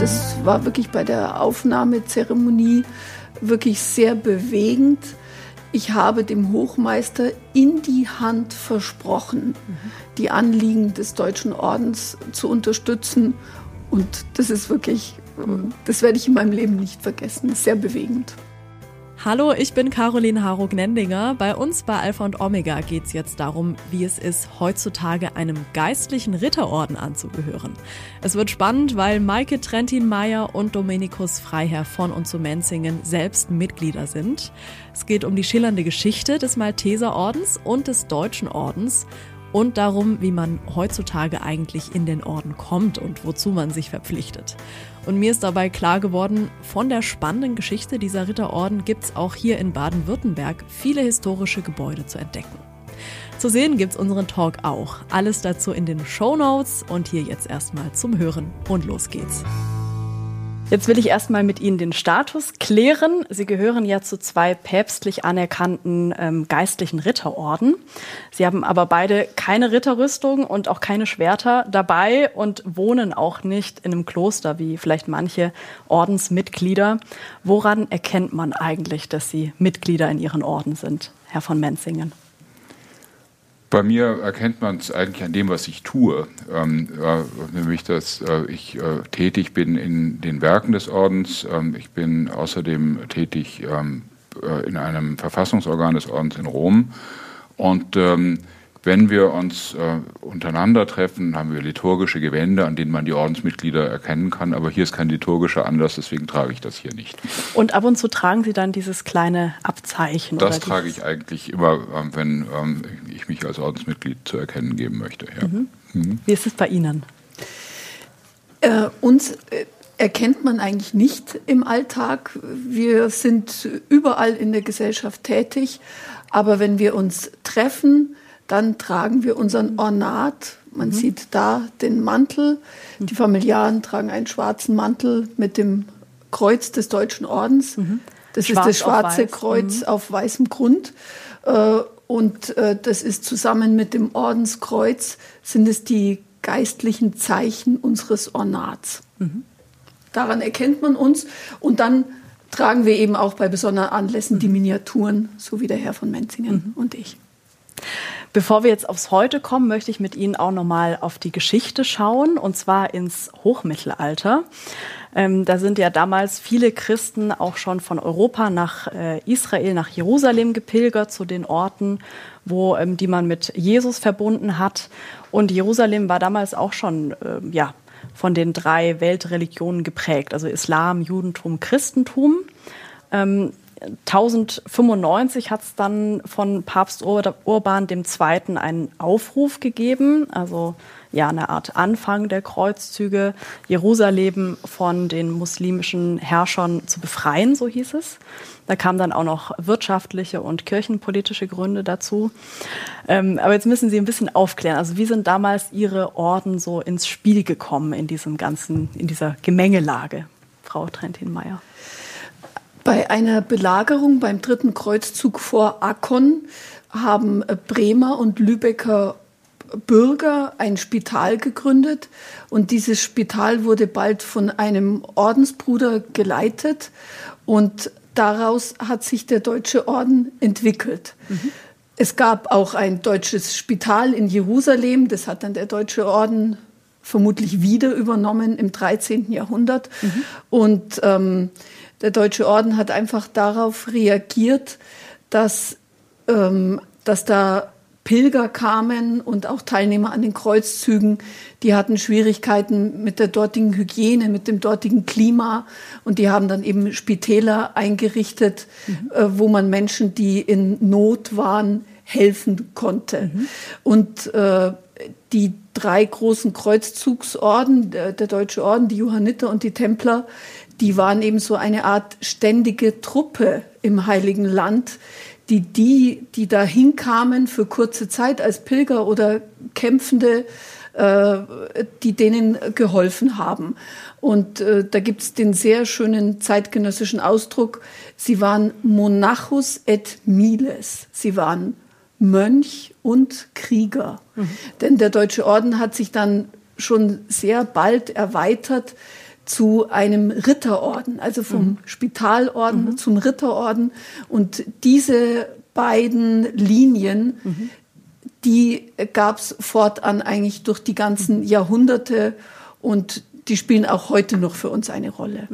das war wirklich bei der Aufnahmezeremonie wirklich sehr bewegend. Ich habe dem Hochmeister in die Hand versprochen, mhm. die Anliegen des Deutschen Ordens zu unterstützen. Und das ist wirklich, das werde ich in meinem Leben nicht vergessen. Sehr bewegend. Hallo, ich bin Caroline Haro-Gnendinger. Bei uns bei Alpha und Omega geht es jetzt darum, wie es ist, heutzutage einem geistlichen Ritterorden anzugehören. Es wird spannend, weil Maike Trentin-Meyer und Dominikus Freiherr von und zu Menzingen selbst Mitglieder sind. Es geht um die schillernde Geschichte des Malteserordens und des Deutschen Ordens und darum, wie man heutzutage eigentlich in den Orden kommt und wozu man sich verpflichtet. Und mir ist dabei klar geworden, von der spannenden Geschichte dieser Ritterorden gibt es auch hier in Baden-Württemberg viele historische Gebäude zu entdecken. Zu sehen gibt's unseren Talk auch. Alles dazu in den Show Notes und hier jetzt erstmal zum Hören und los geht's. Jetzt will ich erstmal mit Ihnen den Status klären. Sie gehören ja zu zwei päpstlich anerkannten ähm, geistlichen Ritterorden. Sie haben aber beide keine Ritterrüstung und auch keine Schwerter dabei und wohnen auch nicht in einem Kloster wie vielleicht manche Ordensmitglieder. Woran erkennt man eigentlich, dass Sie Mitglieder in Ihren Orden sind, Herr von Menzingen? Bei mir erkennt man es eigentlich an dem, was ich tue, ähm, äh, nämlich dass äh, ich äh, tätig bin in den Werken des Ordens. Ähm, ich bin außerdem tätig ähm, äh, in einem Verfassungsorgan des Ordens in Rom und ähm, wenn wir uns äh, untereinander treffen, haben wir liturgische Gewände, an denen man die Ordensmitglieder erkennen kann. Aber hier ist kein liturgischer Anlass, deswegen trage ich das hier nicht. Und ab und zu tragen Sie dann dieses kleine Abzeichen? Das trage ich eigentlich immer, äh, wenn ähm, ich mich als Ordensmitglied zu erkennen geben möchte. Ja. Mhm. Mhm. Wie ist es bei Ihnen? Äh, uns äh, erkennt man eigentlich nicht im Alltag. Wir sind überall in der Gesellschaft tätig. Aber wenn wir uns treffen, dann tragen wir unseren Ornat. Man mhm. sieht da den Mantel. Die Familiaren tragen einen schwarzen Mantel mit dem Kreuz des Deutschen Ordens. Mhm. Das Schwarz ist das schwarze auf Kreuz mhm. auf weißem Grund. Äh, und äh, das ist zusammen mit dem Ordenskreuz, sind es die geistlichen Zeichen unseres Ornats. Mhm. Daran erkennt man uns. Und dann tragen wir eben auch bei besonderen Anlässen die mhm. Miniaturen, so wie der Herr von Menzingen mhm. und ich. Bevor wir jetzt aufs Heute kommen, möchte ich mit Ihnen auch nochmal auf die Geschichte schauen, und zwar ins Hochmittelalter. Ähm, da sind ja damals viele Christen auch schon von Europa nach äh, Israel, nach Jerusalem gepilgert, zu den Orten, wo, ähm, die man mit Jesus verbunden hat. Und Jerusalem war damals auch schon, äh, ja, von den drei Weltreligionen geprägt, also Islam, Judentum, Christentum. Ähm, 1095 hat es dann von Papst Ur Urban II. einen Aufruf gegeben, also ja eine Art Anfang der Kreuzzüge, Jerusalem von den muslimischen Herrschern zu befreien, so hieß es. Da kamen dann auch noch wirtschaftliche und kirchenpolitische Gründe dazu. Ähm, aber jetzt müssen Sie ein bisschen aufklären. Also wie sind damals Ihre Orden so ins Spiel gekommen in diesem ganzen, in dieser Gemengelage, Frau Trentin-Meyer? Bei einer Belagerung beim dritten Kreuzzug vor Akkon haben Bremer und Lübecker Bürger ein Spital gegründet und dieses Spital wurde bald von einem Ordensbruder geleitet und daraus hat sich der Deutsche Orden entwickelt. Mhm. Es gab auch ein deutsches Spital in Jerusalem, das hat dann der Deutsche Orden vermutlich wieder übernommen im 13. Jahrhundert. Mhm. Und ähm, der Deutsche Orden hat einfach darauf reagiert, dass, ähm, dass da Pilger kamen und auch Teilnehmer an den Kreuzzügen, die hatten Schwierigkeiten mit der dortigen Hygiene, mit dem dortigen Klima und die haben dann eben Spitäler eingerichtet, mhm. äh, wo man Menschen, die in Not waren, helfen konnte. Mhm. Und äh, die drei großen Kreuzzugsorden, der, der Deutsche Orden, die Johanniter und die Templer, die waren eben so eine Art ständige Truppe im Heiligen Land, die die, die da hinkamen für kurze Zeit als Pilger oder Kämpfende, äh, die denen geholfen haben. Und äh, da gibt es den sehr schönen zeitgenössischen Ausdruck, sie waren Monachus et Miles, sie waren Mönch und Krieger. Mhm. Denn der Deutsche Orden hat sich dann schon sehr bald erweitert zu einem Ritterorden, also vom mhm. Spitalorden mhm. zum Ritterorden. Und diese beiden Linien, mhm. die gab es fortan eigentlich durch die ganzen Jahrhunderte und die spielen auch heute noch für uns eine Rolle.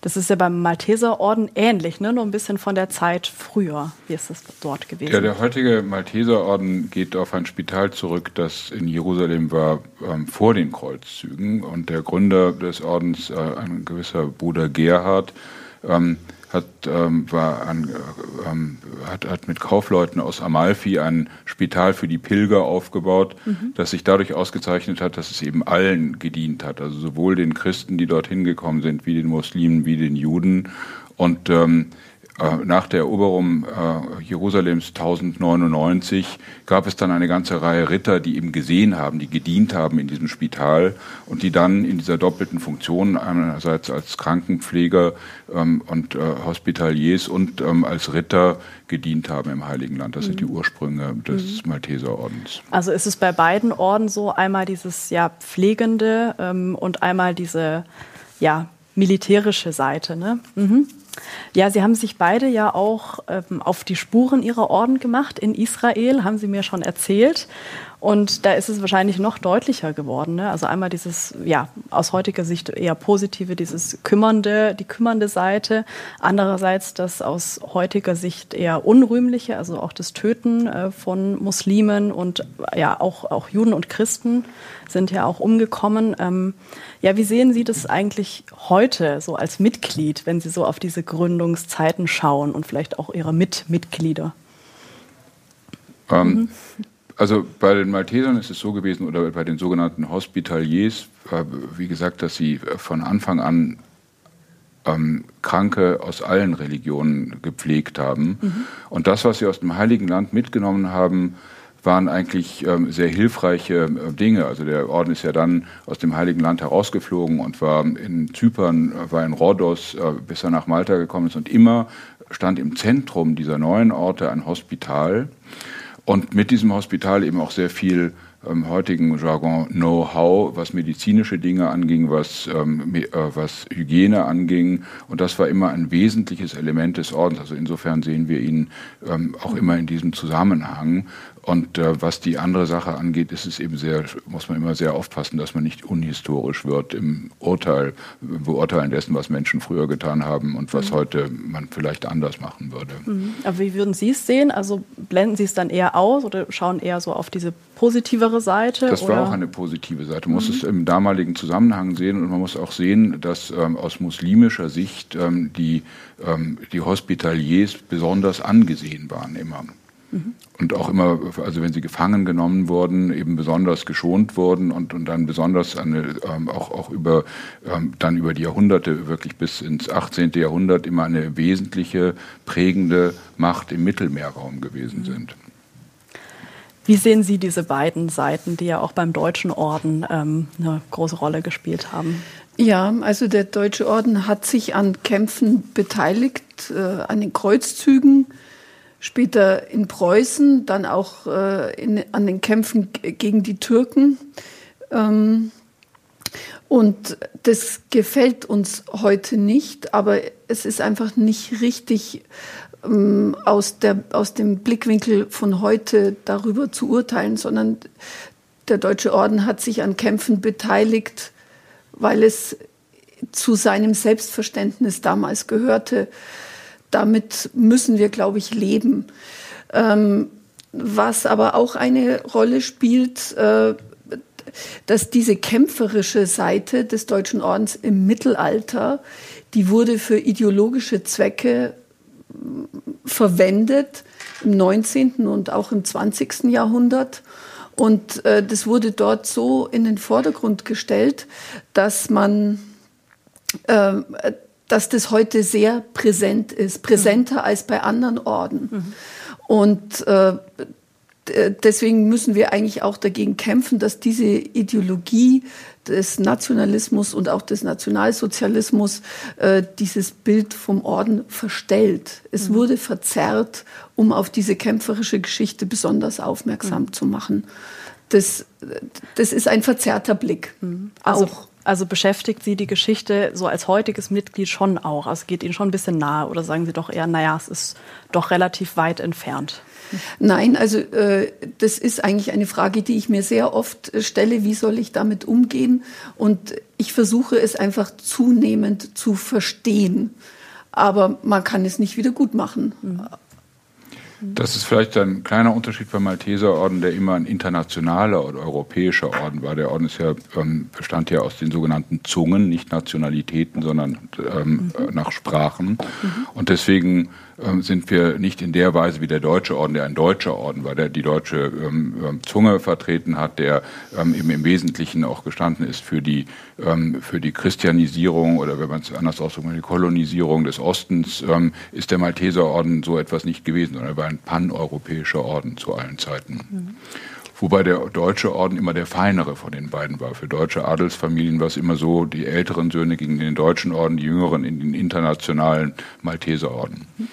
Das ist ja beim Malteserorden ähnlich, ne? nur ein bisschen von der Zeit früher. Wie ist das dort gewesen? Ja, der heutige Malteserorden geht auf ein Spital zurück, das in Jerusalem war ähm, vor den Kreuzzügen. Und der Gründer des Ordens, äh, ein gewisser Bruder Gerhard, ähm, hat, ähm, war an, ähm, hat, hat mit Kaufleuten aus Amalfi ein Spital für die Pilger aufgebaut, mhm. das sich dadurch ausgezeichnet hat, dass es eben allen gedient hat, also sowohl den Christen, die dorthin gekommen sind, wie den Muslimen, wie den Juden. Und ähm, äh, nach der Eroberung äh, Jerusalems 1099 gab es dann eine ganze Reihe Ritter, die eben gesehen haben, die gedient haben in diesem Spital und die dann in dieser doppelten Funktion einerseits als Krankenpfleger ähm, und äh, Hospitaliers und ähm, als Ritter gedient haben im Heiligen Land. Das mhm. sind die Ursprünge des mhm. Malteserordens. Also ist es bei beiden Orden so, einmal dieses ja pflegende ähm, und einmal diese ja militärische Seite. Ne? Mhm. Ja, Sie haben sich beide ja auch ähm, auf die Spuren Ihrer Orden gemacht in Israel, haben Sie mir schon erzählt. Und da ist es wahrscheinlich noch deutlicher geworden. Ne? Also einmal dieses, ja, aus heutiger Sicht eher positive, dieses kümmernde, die kümmernde Seite. Andererseits das aus heutiger Sicht eher unrühmliche, also auch das Töten äh, von Muslimen und ja, auch, auch Juden und Christen sind ja auch umgekommen. Ähm, ja, wie sehen Sie das eigentlich heute so als Mitglied, wenn Sie so auf diese Gründungszeiten schauen und vielleicht auch Ihre Mitmitglieder? Ähm, mhm. Also bei den Maltesern ist es so gewesen, oder bei den sogenannten Hospitaliers, äh, wie gesagt, dass sie von Anfang an ähm, Kranke aus allen Religionen gepflegt haben. Mhm. Und das, was sie aus dem Heiligen Land mitgenommen haben, waren eigentlich ähm, sehr hilfreiche äh, Dinge. Also der Orden ist ja dann aus dem Heiligen Land herausgeflogen und war in Zypern, äh, war in Rhodos, äh, bis er nach Malta gekommen ist. Und immer stand im Zentrum dieser neuen Orte ein Hospital. Und mit diesem Hospital eben auch sehr viel ähm, heutigen Jargon Know-how, was medizinische Dinge anging, was, ähm, äh, was Hygiene anging. Und das war immer ein wesentliches Element des Ordens. Also insofern sehen wir ihn ähm, auch immer in diesem Zusammenhang. Und äh, was die andere Sache angeht, ist es eben sehr, muss man immer sehr aufpassen, dass man nicht unhistorisch wird im Urteil, Beurteilen dessen, was Menschen früher getan haben und was mhm. heute man vielleicht anders machen würde. Mhm. Aber wie würden Sie es sehen? Also blenden Sie es dann eher aus oder schauen eher so auf diese positivere Seite? Das war auch eine positive Seite. Man muss mhm. es im damaligen Zusammenhang sehen und man muss auch sehen, dass ähm, aus muslimischer Sicht ähm, die, ähm, die Hospitaliers besonders angesehen waren immer. Und auch immer, also wenn sie gefangen genommen wurden, eben besonders geschont wurden und, und dann besonders eine, ähm, auch, auch über, ähm, dann über die Jahrhunderte, wirklich bis ins 18. Jahrhundert, immer eine wesentliche, prägende Macht im Mittelmeerraum gewesen sind. Wie sehen Sie diese beiden Seiten, die ja auch beim Deutschen Orden ähm, eine große Rolle gespielt haben? Ja, also der Deutsche Orden hat sich an Kämpfen beteiligt, äh, an den Kreuzzügen später in Preußen, dann auch äh, in, an den Kämpfen gegen die Türken. Ähm, und das gefällt uns heute nicht, aber es ist einfach nicht richtig, ähm, aus, der, aus dem Blickwinkel von heute darüber zu urteilen, sondern der Deutsche Orden hat sich an Kämpfen beteiligt, weil es zu seinem Selbstverständnis damals gehörte, damit müssen wir, glaube ich, leben. Ähm, was aber auch eine Rolle spielt, äh, dass diese kämpferische Seite des Deutschen Ordens im Mittelalter, die wurde für ideologische Zwecke äh, verwendet im 19. und auch im 20. Jahrhundert. Und äh, das wurde dort so in den Vordergrund gestellt, dass man äh, dass das heute sehr präsent ist, präsenter mhm. als bei anderen Orden. Mhm. Und äh, deswegen müssen wir eigentlich auch dagegen kämpfen, dass diese Ideologie des Nationalismus und auch des Nationalsozialismus äh, dieses Bild vom Orden verstellt. Es mhm. wurde verzerrt, um auf diese kämpferische Geschichte besonders aufmerksam mhm. zu machen. Das, das ist ein verzerrter Blick. Mhm. Also, auch Also beschäftigt Sie die Geschichte so als heutiges Mitglied schon auch? Also geht Ihnen schon ein bisschen nahe oder sagen Sie doch eher, naja, es ist doch relativ weit entfernt? Nein, also äh, das ist eigentlich eine Frage, die ich mir sehr oft äh, stelle. Wie soll ich damit umgehen? Und ich versuche es einfach zunehmend zu verstehen. Aber man kann es nicht wieder gut machen. Mhm. Das ist vielleicht ein kleiner Unterschied beim Malteserorden, der immer ein internationaler oder europäischer Orden war. Der Orden ist ja, ähm, bestand ja aus den sogenannten Zungen, nicht Nationalitäten, sondern ähm, mhm. nach Sprachen. Mhm. Und deswegen ähm, sind wir nicht in der Weise wie der Deutsche Orden, der ein deutscher Orden war, der die deutsche ähm, ähm, Zunge vertreten hat, der ähm, eben im Wesentlichen auch gestanden ist für die, für die Christianisierung oder wenn man es anders ausdrückt, die Kolonisierung des Ostens, ist der Malteserorden so etwas nicht gewesen, sondern er war ein paneuropäischer Orden zu allen Zeiten. Mhm. Wobei der deutsche Orden immer der feinere von den beiden war. Für deutsche Adelsfamilien war es immer so, die älteren Söhne gingen in den deutschen Orden, die jüngeren in den internationalen Malteserorden. Mhm.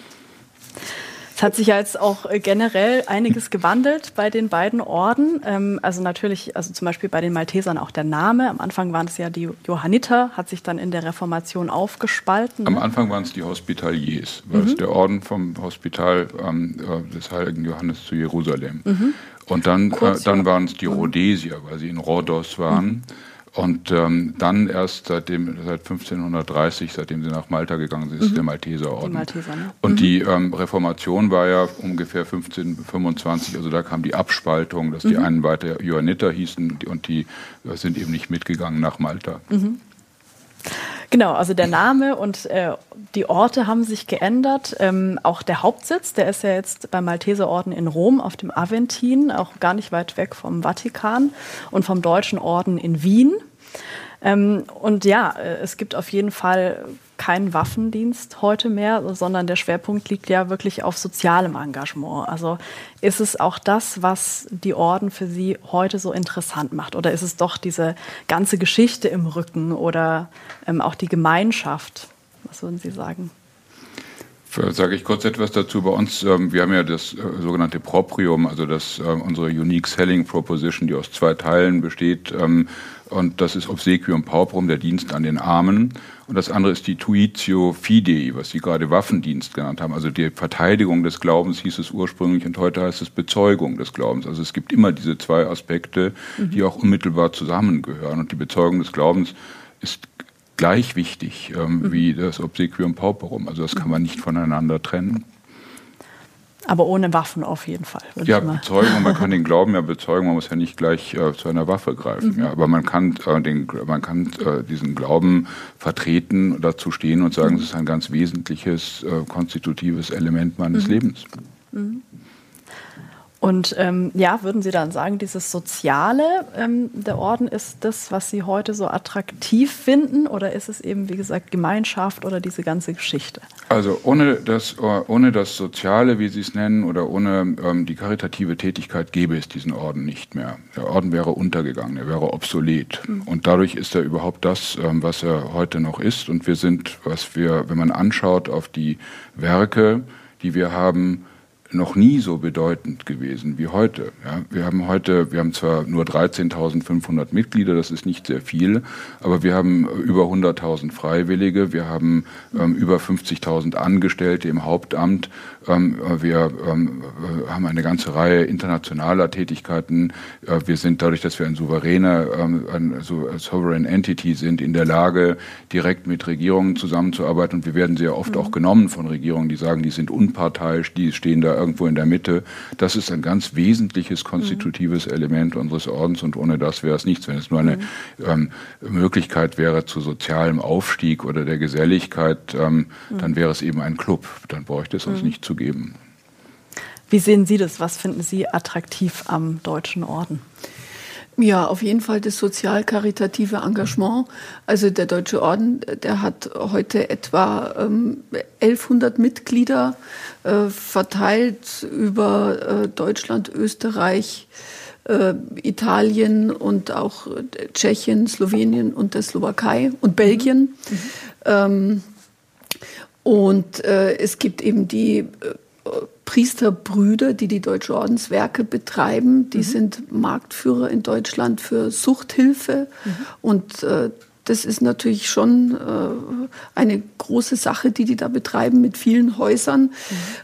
Es hat sich ja jetzt auch äh, generell einiges gewandelt bei den beiden Orden. Ähm, also natürlich, also zum Beispiel bei den Maltesern auch der Name. Am Anfang waren es ja die Johanniter, hat sich dann in der Reformation aufgespalten. Am Anfang waren es die Hospitaliers, weil mhm. es der Orden vom Hospital ähm, äh, des heiligen Johannes zu Jerusalem. Mhm. Und dann, äh, dann waren es die mhm. Rhodesier, weil sie in Rhodos waren. Mhm. Und ähm, dann erst seitdem, seit 1530, seitdem sie nach Malta gegangen sind, ist mhm. der Malteserorden. Die Malteser, ne? Und mhm. die ähm, Reformation war ja ungefähr 1525, also da kam die Abspaltung, dass mhm. die einen weiter Johanniter hießen und die äh, sind eben nicht mitgegangen nach Malta. Genau, also der Name und äh, die Orte haben sich geändert. Ähm, auch der Hauptsitz, der ist ja jetzt beim Malteserorden in Rom auf dem Aventin, auch gar nicht weit weg vom Vatikan und vom Deutschen Orden in Wien. Ähm, und ja, äh, es gibt auf jeden Fall keinen Waffendienst heute mehr, sondern der Schwerpunkt liegt ja wirklich auf sozialem Engagement. Also ist es auch das, was die Orden für Sie heute so interessant macht? Oder ist es doch diese ganze Geschichte im Rücken oder ähm, auch die Gemeinschaft? Was würden Sie sagen? Sage ich kurz etwas dazu. Bei uns, ähm, wir haben ja das äh, sogenannte Proprium, also das, äh, unsere Unique Selling Proposition, die aus zwei Teilen besteht. Ähm, und das ist Obsequium Pauperum, der Dienst an den Armen. Und das andere ist die Tuitio Fidei, was Sie gerade Waffendienst genannt haben. Also die Verteidigung des Glaubens hieß es ursprünglich und heute heißt es Bezeugung des Glaubens. Also es gibt immer diese zwei Aspekte, die mhm. auch unmittelbar zusammengehören. Und die Bezeugung des Glaubens ist gleich wichtig ähm, mhm. wie das Obsequium Pauperum. Also das kann man nicht voneinander trennen. Aber ohne Waffen auf jeden Fall. Ja, bezeugen, man kann den Glauben ja bezeugen, man muss ja nicht gleich äh, zu einer Waffe greifen. Mhm. Ja, aber man kann, äh, den, man kann äh, diesen Glauben vertreten, dazu stehen und sagen, mhm. es ist ein ganz wesentliches, äh, konstitutives Element meines mhm. Lebens. Und ähm, ja, würden Sie dann sagen, dieses Soziale ähm, der Orden ist das, was Sie heute so attraktiv finden? Oder ist es eben, wie gesagt, Gemeinschaft oder diese ganze Geschichte? Also ohne das, ohne das Soziale, wie Sie es nennen, oder ohne ähm, die karitative Tätigkeit gäbe es diesen Orden nicht mehr. Der Orden wäre untergegangen, er wäre obsolet. Mhm. Und dadurch ist er überhaupt das, ähm, was er heute noch ist. Und wir sind, was wir, wenn man anschaut auf die Werke, die wir haben, noch nie so bedeutend gewesen wie heute. Ja, wir haben heute, wir haben zwar nur 13.500 Mitglieder, das ist nicht sehr viel, aber wir haben über 100.000 Freiwillige, wir haben ähm, über 50.000 Angestellte im Hauptamt, wir ähm, äh, haben eine ganze Reihe internationaler Tätigkeiten. Äh, wir sind dadurch, dass wir ein souveräner, ähm, ein, so, ein Sovereign Entity sind, in der Lage, direkt mit Regierungen zusammenzuarbeiten und wir werden sehr oft mhm. auch genommen von Regierungen, die sagen, die sind unparteiisch, die stehen da irgendwo in der Mitte. Das ist ein ganz wesentliches konstitutives mhm. Element unseres Ordens und ohne das wäre es nichts. Wenn es nur eine mhm. ähm, Möglichkeit wäre zu sozialem Aufstieg oder der Geselligkeit, ähm, mhm. dann wäre es eben ein Club. Dann bräuchte es uns mhm. nicht zu geben. Wie sehen Sie das? Was finden Sie attraktiv am Deutschen Orden? Ja, auf jeden Fall das sozial-karitative Engagement. Also der Deutsche Orden, der hat heute etwa ähm, 1100 Mitglieder äh, verteilt über äh, Deutschland, Österreich, äh, Italien und auch Tschechien, Slowenien und der Slowakei und Belgien. Mhm. Ähm, und äh, es gibt eben die äh, Priesterbrüder, die die Deutsche Ordenswerke betreiben. Die mhm. sind Marktführer in Deutschland für Suchthilfe. Mhm. Und äh, das ist natürlich schon äh, eine große Sache, die die da betreiben mit vielen Häusern.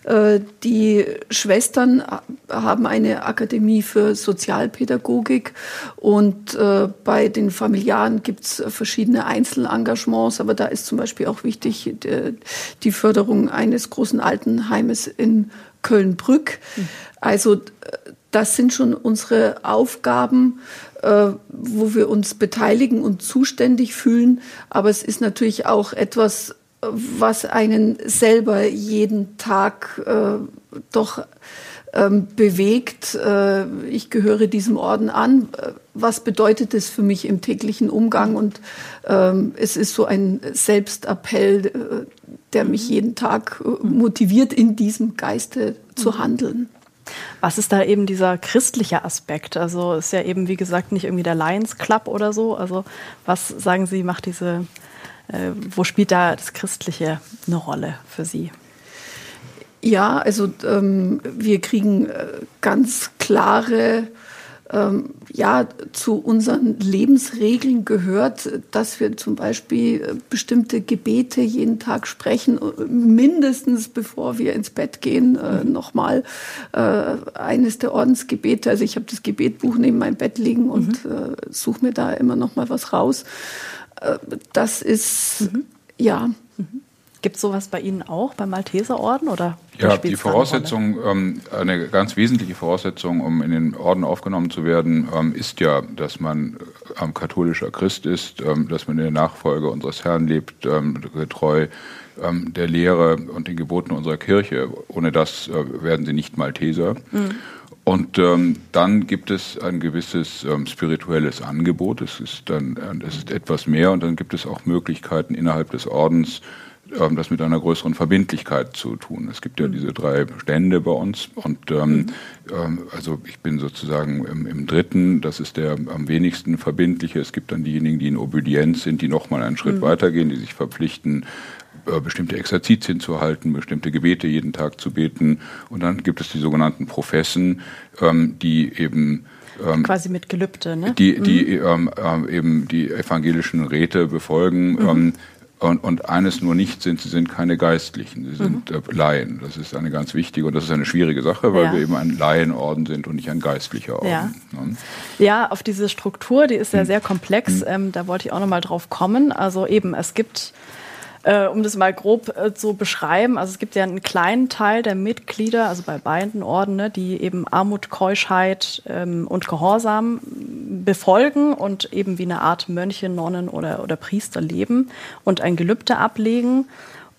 Mhm. Äh, die Schwestern haben eine Akademie für Sozialpädagogik und äh, bei den Familiaren gibt es verschiedene Einzelengagements, aber da ist zum Beispiel auch wichtig die, die Förderung eines großen Altenheimes in Köln-Brück. Mhm. Also äh, das sind schon unsere Aufgaben, äh, wo wir uns beteiligen und zuständig fühlen. Aber es ist natürlich auch etwas, was einen selber jeden Tag äh, doch ähm, bewegt. Äh, ich gehöre diesem Orden an. Was bedeutet es für mich im täglichen Umgang? Und ähm, es ist so ein Selbstappell, äh, der mich jeden Tag äh, motiviert, in diesem Geiste zu handeln. Was ist da eben dieser christliche Aspekt? Also ist ja eben, wie gesagt, nicht irgendwie der Lions Club oder so. Also was sagen Sie, macht diese, äh, wo spielt da das Christliche eine Rolle für Sie? Ja, also ähm, wir kriegen äh, ganz klare ähm, ja, zu unseren Lebensregeln gehört, dass wir zum Beispiel äh, bestimmte Gebete jeden Tag sprechen, äh, mindestens bevor wir ins Bett gehen, äh, mhm. nochmal äh, eines der Ordensgebete. Also ich habe das Gebetbuch neben meinem Bett liegen und mhm. äh, suche mir da immer noch mal was raus. Äh, das ist, mhm. ja. Mhm. Gibt es sowas bei Ihnen auch beim Malteserorden oder? Ja, die Voraussetzung, ähm, eine ganz wesentliche Voraussetzung, um in den Orden aufgenommen zu werden, ähm, ist ja, dass man ähm, katholischer Christ ist, ähm, dass man in der Nachfolge unseres Herrn lebt, ähm, getreu ähm, der Lehre und den Geboten unserer Kirche. Ohne das äh, werden Sie nicht Malteser. Mhm. Und ähm, dann gibt es ein gewisses ähm, spirituelles Angebot. Es ist dann äh, es ist etwas mehr und dann gibt es auch Möglichkeiten innerhalb des Ordens ähm, das mit einer größeren Verbindlichkeit zu tun. Es gibt ja mhm. diese drei Stände bei uns und ähm, mhm. ähm, also ich bin sozusagen im, im, dritten, das ist der am wenigsten verbindliche. Es gibt dann diejenigen, die in Obedienz sind, die nochmal einen Schritt mhm. weitergehen, die sich verpflichten, äh, bestimmte Exerzitien zu halten, bestimmte Gebete jeden Tag zu beten. Und dann gibt es die sogenannten Professen, ähm, die eben ähm, quasi mit Gelübde, ne? Die, die mhm. ähm, äh, eben die evangelischen Räte befolgen. Mhm. Und, und, eines nur nicht sind, sie sind keine Geistlichen, sie sind mhm. äh, Laien. Das ist eine ganz wichtige und das ist eine schwierige Sache, weil ja. wir eben ein Laienorden sind und nicht ein geistlicher Orden. Ja, ne? ja auf diese Struktur, die ist ja hm. sehr komplex. Hm. Ähm, da wollte ich auch noch mal drauf kommen. Also eben, es gibt äh, um das mal grob äh, zu beschreiben, also es gibt ja einen kleinen Teil der Mitglieder, also bei beiden Orden, ne, die eben Armut, Keuschheit ähm, und Gehorsam befolgen und eben wie eine Art Mönche, Nonnen oder, oder Priester leben und ein Gelübde ablegen.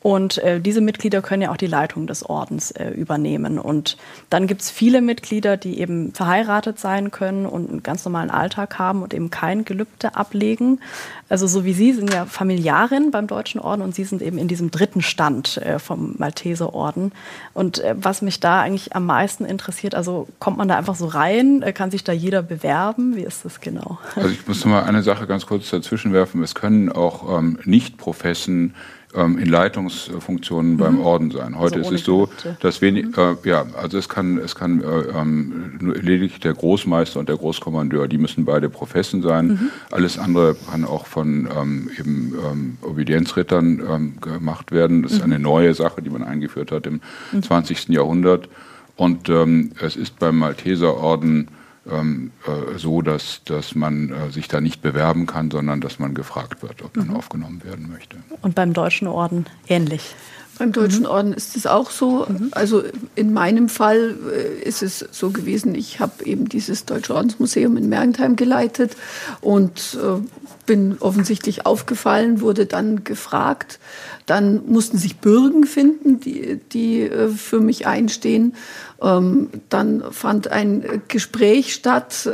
Und äh, diese Mitglieder können ja auch die Leitung des Ordens äh, übernehmen. Und dann gibt es viele Mitglieder, die eben verheiratet sein können und einen ganz normalen Alltag haben und eben kein Gelübde ablegen. Also so wie Sie sind ja Familiarin beim Deutschen Orden und Sie sind eben in diesem dritten Stand äh, vom Malteserorden. Und äh, was mich da eigentlich am meisten interessiert, also kommt man da einfach so rein? Äh, kann sich da jeder bewerben? Wie ist das genau? Also ich muss noch mal eine Sache ganz kurz dazwischen werfen. Es können auch ähm, Nicht-Professen ähm, in Leitungsfunktionen mhm. beim Orden sein. Heute also ist es so, dass wenig, mhm. äh, ja, also es kann, es kann äh, ähm, lediglich der Großmeister und der Großkommandeur, die müssen beide Professen sein. Mhm. Alles andere kann auch von ähm, eben ähm, Obedienzrittern ähm, gemacht werden. Das ist mhm. eine neue Sache, die man eingeführt hat im 20. Mhm. Jahrhundert. Und ähm, es ist beim Malteserorden ähm, äh, so, dass, dass man äh, sich da nicht bewerben kann, sondern dass man gefragt wird, ob man mhm. aufgenommen werden möchte. Und beim Deutschen Orden ähnlich. Beim Deutschen mhm. Orden ist es auch so. Mhm. Also in meinem Fall äh, ist es so gewesen, ich habe eben dieses Deutsche Ordensmuseum in Mergentheim geleitet und äh, bin offensichtlich aufgefallen, wurde dann gefragt. Dann mussten sich Bürgen finden, die, die äh, für mich einstehen. Ähm, dann fand ein Gespräch statt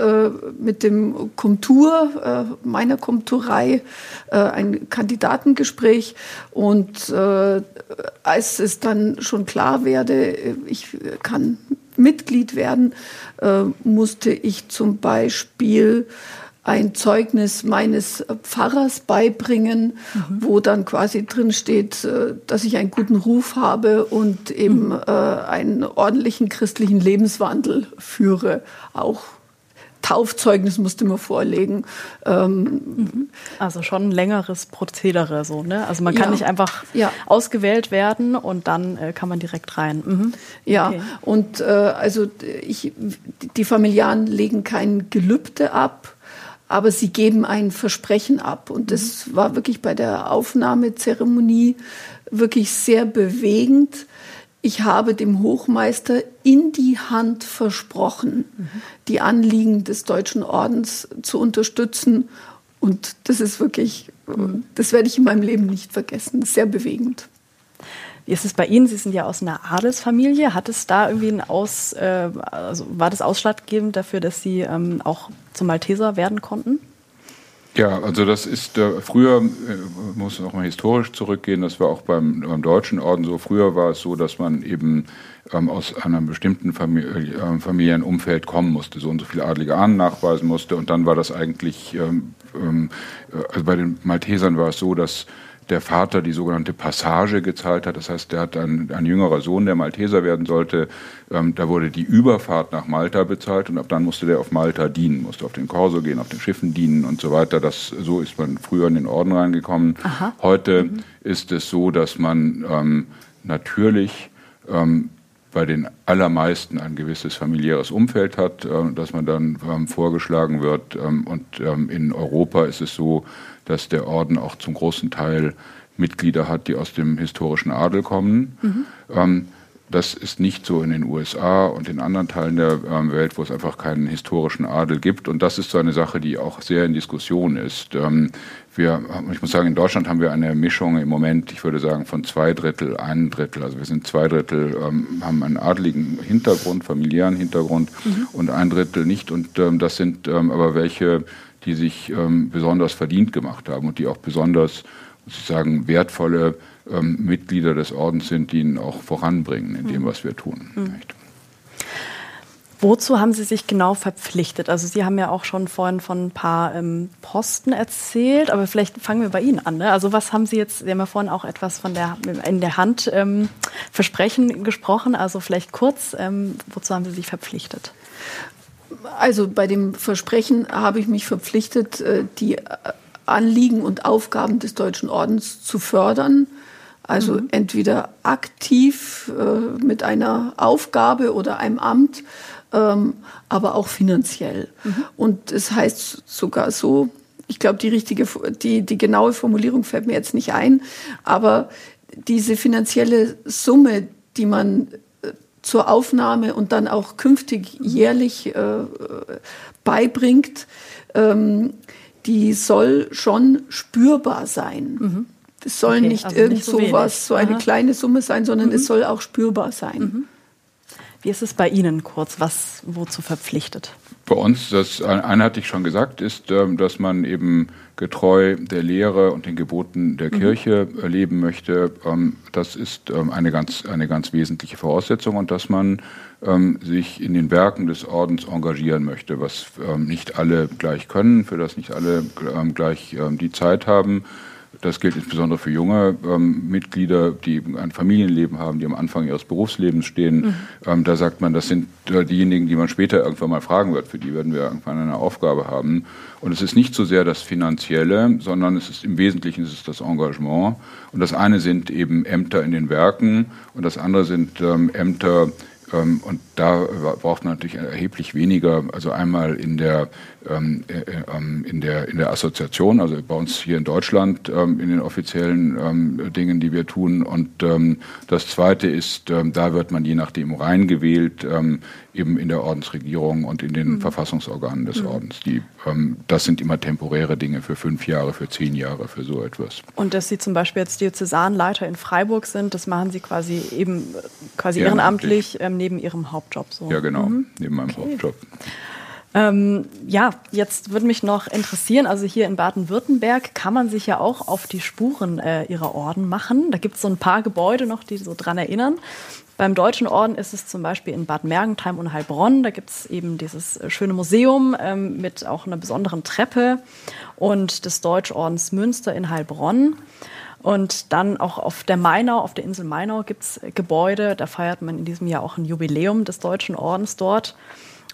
mit dem Komtur, meiner Komturei, ein Kandidatengespräch. Und als es dann schon klar werde, ich kann Mitglied werden, äh, musste ich zum Beispiel ein Zeugnis meines Pfarrers beibringen, mhm. wo dann quasi drin steht, äh, dass ich einen guten Ruf habe und eben mhm. äh, einen ordentlichen christlichen Lebenswandel führe. Auch Taufzeugnis musste man vorlegen. Ähm, mhm. also schon ein längeres Prozedere so, ne? Also man kann ja, nicht einfach ja. ausgewählt werden und dann äh, kann man direkt rein. Mhm. Ja, okay. und äh, also ich, die Familiaren legen kein Gelübde ab aber sie geben ein Versprechen ab. Und das mhm. war wirklich bei der Aufnahmezeremonie wirklich sehr bewegend. Ich habe dem Hochmeister in die Hand versprochen, mhm. die Anliegen des Deutschen Ordens zu unterstützen. Und das ist wirklich, das werde ich in meinem Leben nicht vergessen. Sehr bewegend. Wie ist es bei Ihnen? Sie sind ja aus einer Adelsfamilie. Hat es da irgendwie ein Aus, äh, also war das ausschlaggebend dafür, dass Sie ähm, auch zum Malteser werden konnten? Ja, also das ist äh, früher, äh, muss noch mal historisch zurückgehen, das war auch beim, beim Deutschen Orden so. Früher war es so, dass man eben ähm, aus einem bestimmten Famili äh, Familienumfeld kommen musste, so und so viele adlige Ahnen nachweisen musste. Und dann war das eigentlich, ähm, ähm, äh, also bei den Maltesern war es so, dass der Vater die sogenannte Passage gezahlt hat. Das heißt, der hat ein, ein jüngerer Sohn, der Malteser werden sollte. Ähm, da wurde die Überfahrt nach Malta bezahlt und ab dann musste der auf Malta dienen, musste auf den Korso gehen, auf den Schiffen dienen und so weiter. Das, so ist man früher in den Orden reingekommen. Aha. Heute mhm. ist es so, dass man ähm, natürlich ähm, bei den allermeisten ein gewisses familiäres Umfeld hat, äh, dass man dann ähm, vorgeschlagen wird. Ähm, und ähm, in Europa ist es so, dass der Orden auch zum großen Teil Mitglieder hat, die aus dem historischen Adel kommen. Mhm. Ähm, das ist nicht so in den USA und in anderen Teilen der ähm, Welt, wo es einfach keinen historischen Adel gibt. Und das ist so eine Sache, die auch sehr in Diskussion ist. Ähm, wir, ich muss sagen, in Deutschland haben wir eine Mischung im Moment, ich würde sagen, von zwei Drittel, ein Drittel. Also wir sind zwei Drittel, ähm, haben einen adligen Hintergrund, familiären Hintergrund mhm. und ein Drittel nicht. Und ähm, das sind ähm, aber welche, die sich ähm, besonders verdient gemacht haben und die auch besonders, muss ich sagen, wertvolle ähm, Mitglieder des Ordens sind, die ihn auch voranbringen in dem, mhm. was wir tun. Mhm. Wozu haben Sie sich genau verpflichtet? Also Sie haben ja auch schon vorhin von ein paar ähm, Posten erzählt, aber vielleicht fangen wir bei Ihnen an. Ne? Also was haben Sie jetzt, Sie haben ja vorhin auch etwas von der in der Hand ähm, Versprechen gesprochen, also vielleicht kurz, ähm, wozu haben Sie sich verpflichtet? Also bei dem Versprechen habe ich mich verpflichtet, äh, die Anliegen und Aufgaben des Deutschen Ordens zu fördern. Also mhm. entweder aktiv äh, mit einer Aufgabe oder einem Amt, ähm, aber auch finanziell. Mhm. Und es das heißt sogar so, ich glaube, die richtige, die, die genaue Formulierung fällt mir jetzt nicht ein, aber diese finanzielle Summe, die man zur Aufnahme und dann auch künftig jährlich äh, beibringt, ähm, die soll schon spürbar sein. Mhm. Das soll okay, nicht also irgend nicht so sowas, so eine Aha. kleine Summe sein, sondern mhm. es soll auch spürbar sein. Mhm. Wie ist es bei Ihnen kurz? Was wozu verpflichtet? Bei uns, das eine hatte ich schon gesagt, ist, ähm, dass man eben getreu der Lehre und den Geboten der mhm. Kirche leben möchte. Ähm, das ist ähm, eine ganz, eine ganz wesentliche Voraussetzung und dass man sich in den Werken des Ordens engagieren möchte, was nicht alle gleich können, für das nicht alle gleich die Zeit haben. Das gilt insbesondere für junge ähm, Mitglieder, die ein Familienleben haben, die am Anfang ihres Berufslebens stehen. Mhm. Ähm, da sagt man, das sind äh, diejenigen, die man später irgendwann mal fragen wird. Für die werden wir irgendwann eine Aufgabe haben. Und es ist nicht so sehr das Finanzielle, sondern es ist im Wesentlichen ist es das Engagement. Und das eine sind eben Ämter in den Werken und das andere sind ähm, Ämter und da braucht man natürlich erheblich weniger, also einmal in der, ähm, äh, ähm, in der, in der Assoziation, also bei uns hier in Deutschland in den offiziellen Dingen, die wir tun. Und das Zweite ist, da wird man je nachdem reingewählt, eben in der Ordensregierung und in den mhm. Verfassungsorganen des mhm. Ordens. Die, das sind immer temporäre Dinge für fünf Jahre, für zehn Jahre, für so etwas. Und dass Sie zum Beispiel jetzt Diözesanleiter in Freiburg sind, das machen Sie quasi eben quasi ehrenamtlich, ehrenamtlich neben Ihrem Hauptjob. So. Ja, genau, mhm. neben meinem okay. Hauptjob. Ähm, ja, jetzt würde mich noch interessieren, also hier in Baden-Württemberg kann man sich ja auch auf die Spuren äh, ihrer Orden machen. Da gibt es so ein paar Gebäude noch, die so dran erinnern. Beim Deutschen Orden ist es zum Beispiel in Bad Mergentheim und Heilbronn. Da gibt es eben dieses äh, schöne Museum ähm, mit auch einer besonderen Treppe und des Deutschordens Münster in Heilbronn. Und dann auch auf der Mainau, auf der Insel Mainau gibt es Gebäude. Da feiert man in diesem Jahr auch ein Jubiläum des Deutschen Ordens dort.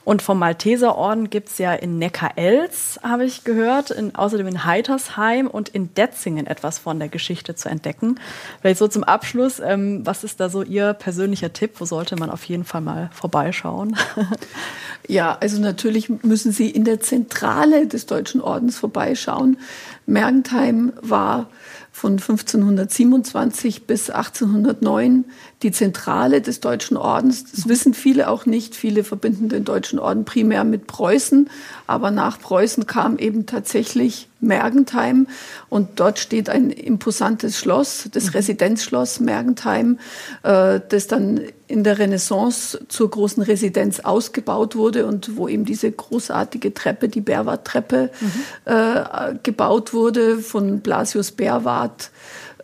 Und vom Malteserorden gibt es ja in Neckar-Elz, habe ich gehört, in, außerdem in Heitersheim und in Detzingen etwas von der Geschichte zu entdecken. Vielleicht so zum Abschluss, ähm, was ist da so Ihr persönlicher Tipp? Wo sollte man auf jeden Fall mal vorbeischauen? ja, also natürlich müssen Sie in der Zentrale des Deutschen Ordens vorbeischauen. Mergentheim war von 1527 bis 1809 die Zentrale des Deutschen Ordens. Das wissen viele auch nicht. Viele verbinden den Deutschen Orden primär mit Preußen. Aber nach Preußen kam eben tatsächlich Mergentheim. Und dort steht ein imposantes Schloss, das mhm. Residenzschloss Mergentheim, äh, das dann in der Renaissance zur großen Residenz ausgebaut wurde und wo eben diese großartige Treppe, die Berwart-Treppe, mhm. äh, gebaut wurde von Blasius Berwart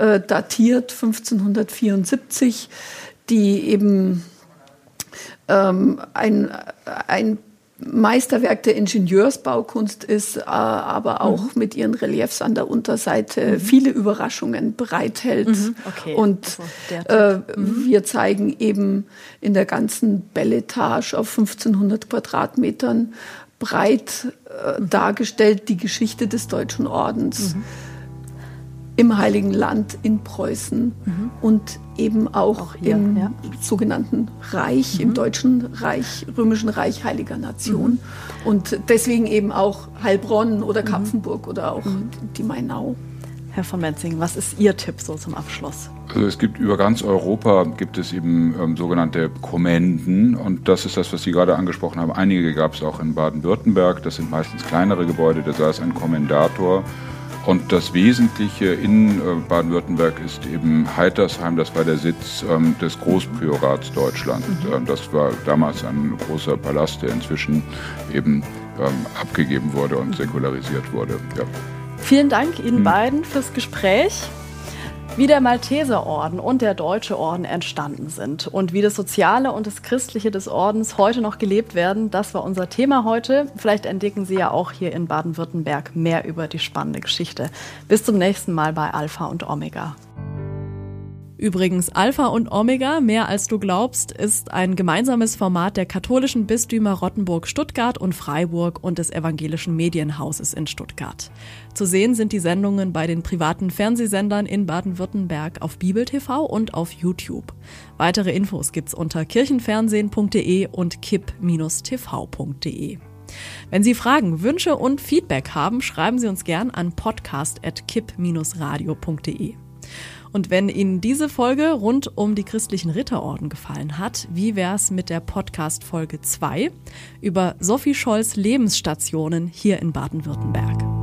äh, datiert 1574, die eben ähm, ein, ein Meisterwerk der Ingenieursbaukunst ist, äh, aber auch mhm. mit ihren Reliefs an der Unterseite mhm. viele Überraschungen bereithält. Mhm. Okay. Und äh, mhm. wir zeigen eben in der ganzen Belletage auf 1500 Quadratmetern breit äh, mhm. dargestellt die Geschichte des Deutschen Ordens. Im Heiligen Land in Preußen mhm. und eben auch, auch hier, im ja. sogenannten Reich, mhm. im Deutschen Reich, Römischen Reich Heiliger Nation. Mhm. Und deswegen eben auch Heilbronn oder mhm. Kapfenburg oder auch mhm. die Mainau. Herr von Menzing, was ist Ihr Tipp so zum Abschluss? Also es gibt über ganz Europa gibt es eben ähm, sogenannte Kommenden und das ist das, was Sie gerade angesprochen haben. Einige gab es auch in Baden-Württemberg. Das sind meistens kleinere Gebäude. Da saß ein Kommendator und das Wesentliche in äh, Baden-Württemberg ist eben Heitersheim, das war der Sitz ähm, des Großpriorats Deutschland. Mhm. Ähm, das war damals ein großer Palast, der inzwischen eben ähm, abgegeben wurde und säkularisiert wurde. Ja. Vielen Dank Ihnen hm. beiden fürs Gespräch wie der Malteserorden und der Deutsche Orden entstanden sind und wie das Soziale und das Christliche des Ordens heute noch gelebt werden, das war unser Thema heute. Vielleicht entdecken Sie ja auch hier in Baden-Württemberg mehr über die spannende Geschichte. Bis zum nächsten Mal bei Alpha und Omega. Übrigens, Alpha und Omega, mehr als du glaubst, ist ein gemeinsames Format der katholischen Bistümer Rottenburg, Stuttgart und Freiburg und des evangelischen Medienhauses in Stuttgart. Zu sehen sind die Sendungen bei den privaten Fernsehsendern in Baden-Württemberg auf Bibel TV und auf YouTube. Weitere Infos gibt's unter kirchenfernsehen.de und kipp-tv.de. Wenn Sie Fragen, Wünsche und Feedback haben, schreiben Sie uns gern an podcast.kipp-radio.de. Und wenn Ihnen diese Folge rund um die christlichen Ritterorden gefallen hat, wie wär's mit der Podcast Folge 2 über Sophie Scholls Lebensstationen hier in Baden-Württemberg?